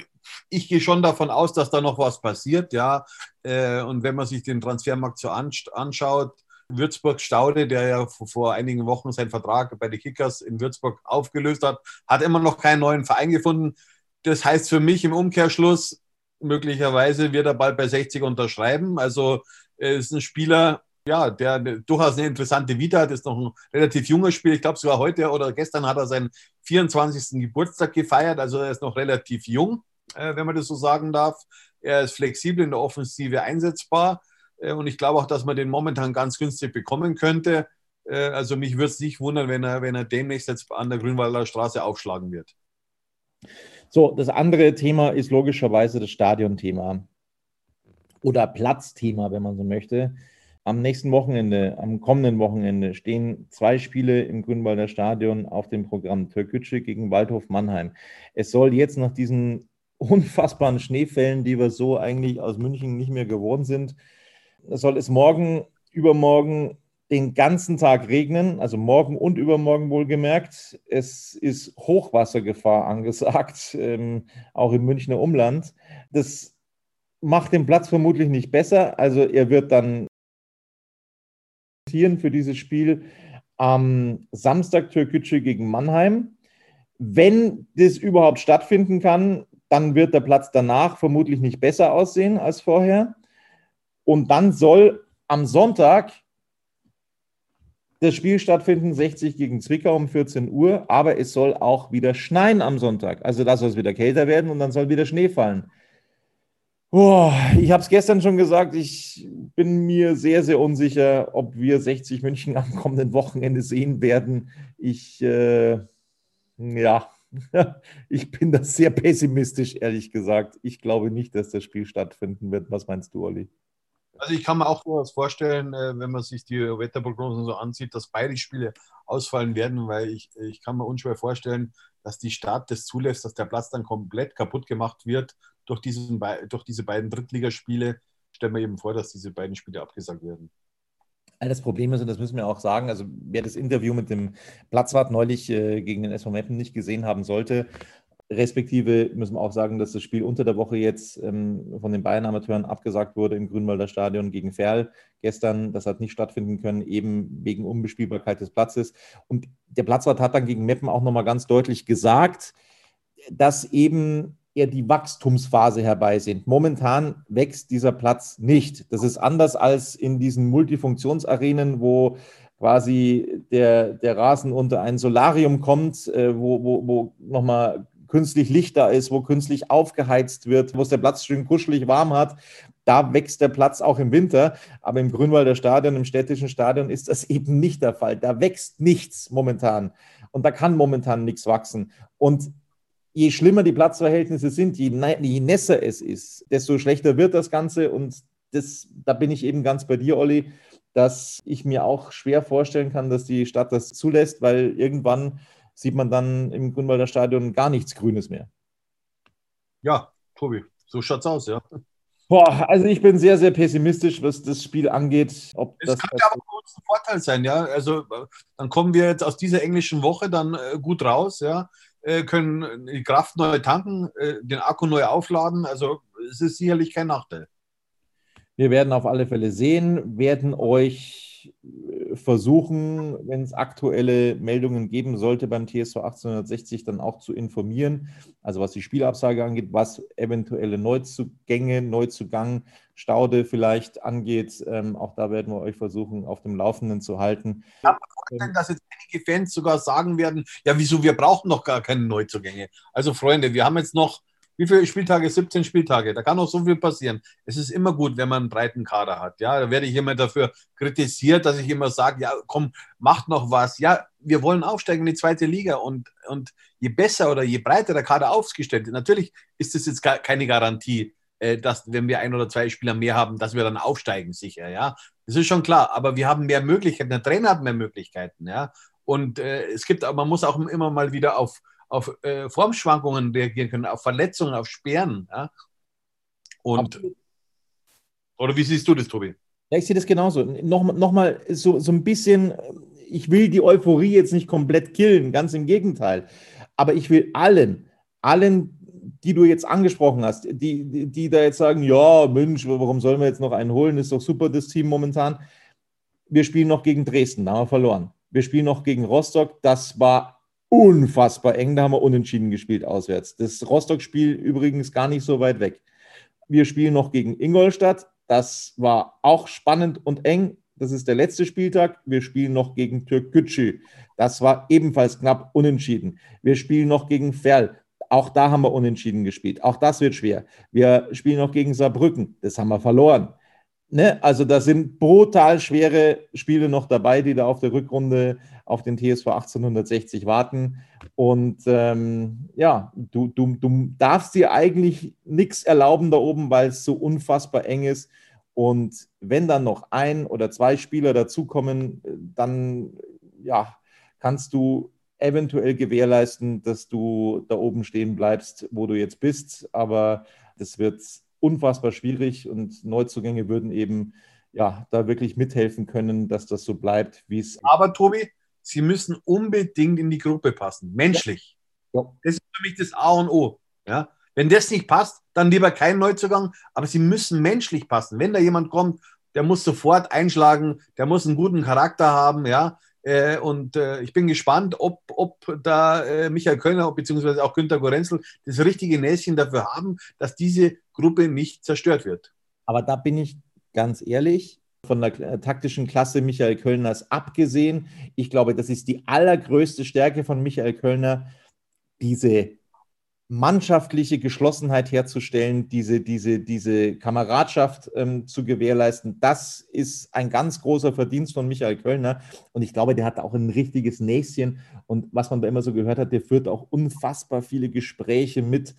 ich gehe schon davon aus, dass da noch was passiert, ja. Äh, und wenn man sich den Transfermarkt so anschaut, Würzburg Staude, der ja vor einigen Wochen seinen Vertrag bei den Kickers in Würzburg aufgelöst hat, hat immer noch keinen neuen Verein gefunden. Das heißt für mich im Umkehrschluss, möglicherweise wird er bald bei 60 unterschreiben. Also er ist ein Spieler, ja, der durchaus eine interessante Vita hat, ist noch ein relativ junger Spieler. Ich glaube sogar heute oder gestern hat er seinen 24. Geburtstag gefeiert. Also er ist noch relativ jung, äh, wenn man das so sagen darf. Er ist flexibel in der Offensive einsetzbar. Äh, und ich glaube auch, dass man den momentan ganz günstig bekommen könnte. Äh, also mich würde es nicht wundern, wenn er, wenn er demnächst jetzt an der Grünwalder Straße aufschlagen wird. So, das andere Thema ist logischerweise das Stadionthema oder Platzthema, wenn man so möchte. Am nächsten Wochenende, am kommenden Wochenende stehen zwei Spiele im Grünwalder Stadion auf dem Programm Türkgücü gegen Waldhof Mannheim. Es soll jetzt nach diesen unfassbaren Schneefällen, die wir so eigentlich aus München nicht mehr geworden sind, soll es morgen, übermorgen den ganzen Tag regnen, also morgen und übermorgen wohlgemerkt. Es ist Hochwassergefahr angesagt, ähm, auch im Münchner Umland. Das macht den Platz vermutlich nicht besser. Also er wird dann für dieses Spiel am Samstag Türkgücü gegen Mannheim. Wenn das überhaupt stattfinden kann, dann wird der Platz danach vermutlich nicht besser aussehen als vorher. Und dann soll am Sonntag das Spiel stattfinden, 60 gegen Zwickau um 14 Uhr, aber es soll auch wieder schneien am Sonntag. Also da soll es wieder kälter werden und dann soll wieder Schnee fallen. Boah, ich habe es gestern schon gesagt, ich bin mir sehr, sehr unsicher, ob wir 60 München am kommenden Wochenende sehen werden. Ich, äh, ja, <laughs> ich bin da sehr pessimistisch, ehrlich gesagt. Ich glaube nicht, dass das Spiel stattfinden wird. Was meinst du, Olli? Also ich kann mir auch durchaus vorstellen, äh, wenn man sich die Wetterprognosen so ansieht, dass beide Spiele ausfallen werden, weil ich, ich kann mir unschwer vorstellen, dass die Stadt das zulässt, dass der Platz dann komplett kaputt gemacht wird durch, diesen, durch diese beiden Drittligaspiele. Stellen wir eben vor, dass diese beiden Spiele abgesagt werden. Das Problem ist, und das müssen wir auch sagen, also wer das Interview mit dem Platzwart neulich äh, gegen den SV Meppen nicht gesehen haben sollte, Respektive müssen wir auch sagen, dass das Spiel unter der Woche jetzt ähm, von den Bayern-Amateuren abgesagt wurde im Grünwalder Stadion gegen Ferl gestern. Das hat nicht stattfinden können, eben wegen Unbespielbarkeit des Platzes. Und der Platzwart hat dann gegen Meppen auch nochmal ganz deutlich gesagt, dass eben er die Wachstumsphase herbeisehnt. Momentan wächst dieser Platz nicht. Das ist anders als in diesen Multifunktionsarenen, wo quasi der, der Rasen unter ein Solarium kommt, äh, wo, wo, wo nochmal künstlich Licht da ist, wo künstlich aufgeheizt wird, wo es der Platz schön kuschelig warm hat. Da wächst der Platz auch im Winter. Aber im Grünwalder Stadion, im städtischen Stadion ist das <laughs> eben nicht der Fall. Da wächst nichts momentan. Und da kann momentan nichts wachsen. Und je schlimmer die Platzverhältnisse sind, je, je nässer es ist, desto schlechter wird das Ganze. Und das, da bin ich eben ganz bei dir, Olli, dass ich mir auch schwer vorstellen kann, dass die Stadt das zulässt, weil irgendwann sieht man dann im Grünwalder Stadion gar nichts Grünes mehr. Ja, Tobi, so schaut's aus, ja. Boah, also ich bin sehr, sehr pessimistisch, was das Spiel angeht. Ob es das kann ja aber kurz ein Vorteil sein, ja. Also dann kommen wir jetzt aus dieser englischen Woche dann äh, gut raus, ja, äh, können die Kraft neu tanken, äh, den Akku neu aufladen. Also es ist sicherlich kein Nachteil. Wir werden auf alle Fälle sehen, werden euch versuchen, wenn es aktuelle Meldungen geben sollte beim TSV 1860, dann auch zu informieren. Also was die Spielabsage angeht, was eventuelle Neuzugänge, Neuzugang, Staude vielleicht angeht. Ähm, auch da werden wir euch versuchen, auf dem Laufenden zu halten. Ja, denn, dass jetzt einige Fans sogar sagen werden, ja wieso, wir brauchen noch gar keine Neuzugänge. Also Freunde, wir haben jetzt noch wie viele Spieltage? 17 Spieltage. Da kann noch so viel passieren. Es ist immer gut, wenn man einen breiten Kader hat. Ja, da werde ich immer dafür kritisiert, dass ich immer sage, ja, komm, macht noch was. Ja, wir wollen aufsteigen in die zweite Liga und, und je besser oder je breiter der Kader aufgestellt ist, natürlich ist das jetzt keine Garantie, äh, dass wenn wir ein oder zwei Spieler mehr haben, dass wir dann aufsteigen, sicher. Ja, das ist schon klar. Aber wir haben mehr Möglichkeiten. Der Trainer hat mehr Möglichkeiten. Ja, und äh, es gibt, man muss auch immer mal wieder auf auf äh, Formschwankungen reagieren können, auf Verletzungen, auf Sperren. Ja? Und, oder wie siehst du das, Tobi? Ja, ich sehe das genauso. Nochmal noch mal so, so ein bisschen, ich will die Euphorie jetzt nicht komplett killen, ganz im Gegenteil. Aber ich will allen, allen, die du jetzt angesprochen hast, die, die, die da jetzt sagen, ja, Mensch, warum sollen wir jetzt noch einen holen? Ist doch super, das Team momentan. Wir spielen noch gegen Dresden, da haben wir verloren. Wir spielen noch gegen Rostock, das war unfassbar eng. Da haben wir unentschieden gespielt auswärts. Das Rostock-Spiel übrigens gar nicht so weit weg. Wir spielen noch gegen Ingolstadt. Das war auch spannend und eng. Das ist der letzte Spieltag. Wir spielen noch gegen Türkgücü. Das war ebenfalls knapp unentschieden. Wir spielen noch gegen Ferl. Auch da haben wir unentschieden gespielt. Auch das wird schwer. Wir spielen noch gegen Saarbrücken. Das haben wir verloren. Ne? Also da sind brutal schwere Spiele noch dabei, die da auf der Rückrunde auf den TSV 1860 warten. Und ähm, ja, du, du, du darfst dir eigentlich nichts erlauben da oben, weil es so unfassbar eng ist. Und wenn dann noch ein oder zwei Spieler dazukommen, dann ja, kannst du eventuell gewährleisten, dass du da oben stehen bleibst, wo du jetzt bist. Aber das wird unfassbar schwierig und Neuzugänge würden eben ja da wirklich mithelfen können, dass das so bleibt, wie es. Aber Tobi, sie müssen unbedingt in die Gruppe passen, menschlich. Ja. Das ist für mich das A und O. Ja? Wenn das nicht passt, dann lieber kein Neuzugang, aber sie müssen menschlich passen. Wenn da jemand kommt, der muss sofort einschlagen, der muss einen guten Charakter haben, ja. Äh, und äh, ich bin gespannt, ob, ob da äh, Michael Kölner bzw. auch Günter Gorenzel das richtige Näschen dafür haben, dass diese Gruppe nicht zerstört wird. Aber da bin ich ganz ehrlich, von der äh, taktischen Klasse Michael Kölners abgesehen, ich glaube, das ist die allergrößte Stärke von Michael Kölner, diese mannschaftliche Geschlossenheit herzustellen, diese, diese, diese Kameradschaft ähm, zu gewährleisten, das ist ein ganz großer Verdienst von Michael Kölner. Und ich glaube, der hat auch ein richtiges Näschen. Und was man da immer so gehört hat, der führt auch unfassbar viele Gespräche mit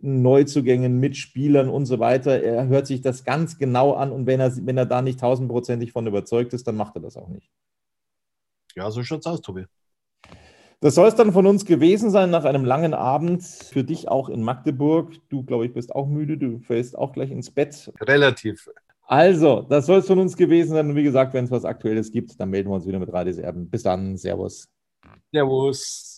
Neuzugängen, mit Spielern und so weiter. Er hört sich das ganz genau an. Und wenn er, wenn er da nicht tausendprozentig von überzeugt ist, dann macht er das auch nicht. Ja, so schaut's aus, Tobi. Das soll es dann von uns gewesen sein nach einem langen Abend. Für dich auch in Magdeburg. Du, glaube ich, bist auch müde. Du fällst auch gleich ins Bett. Relativ. Also, das soll es von uns gewesen sein. Und wie gesagt, wenn es was Aktuelles gibt, dann melden wir uns wieder mit Radios Erben. Bis dann. Servus. Servus.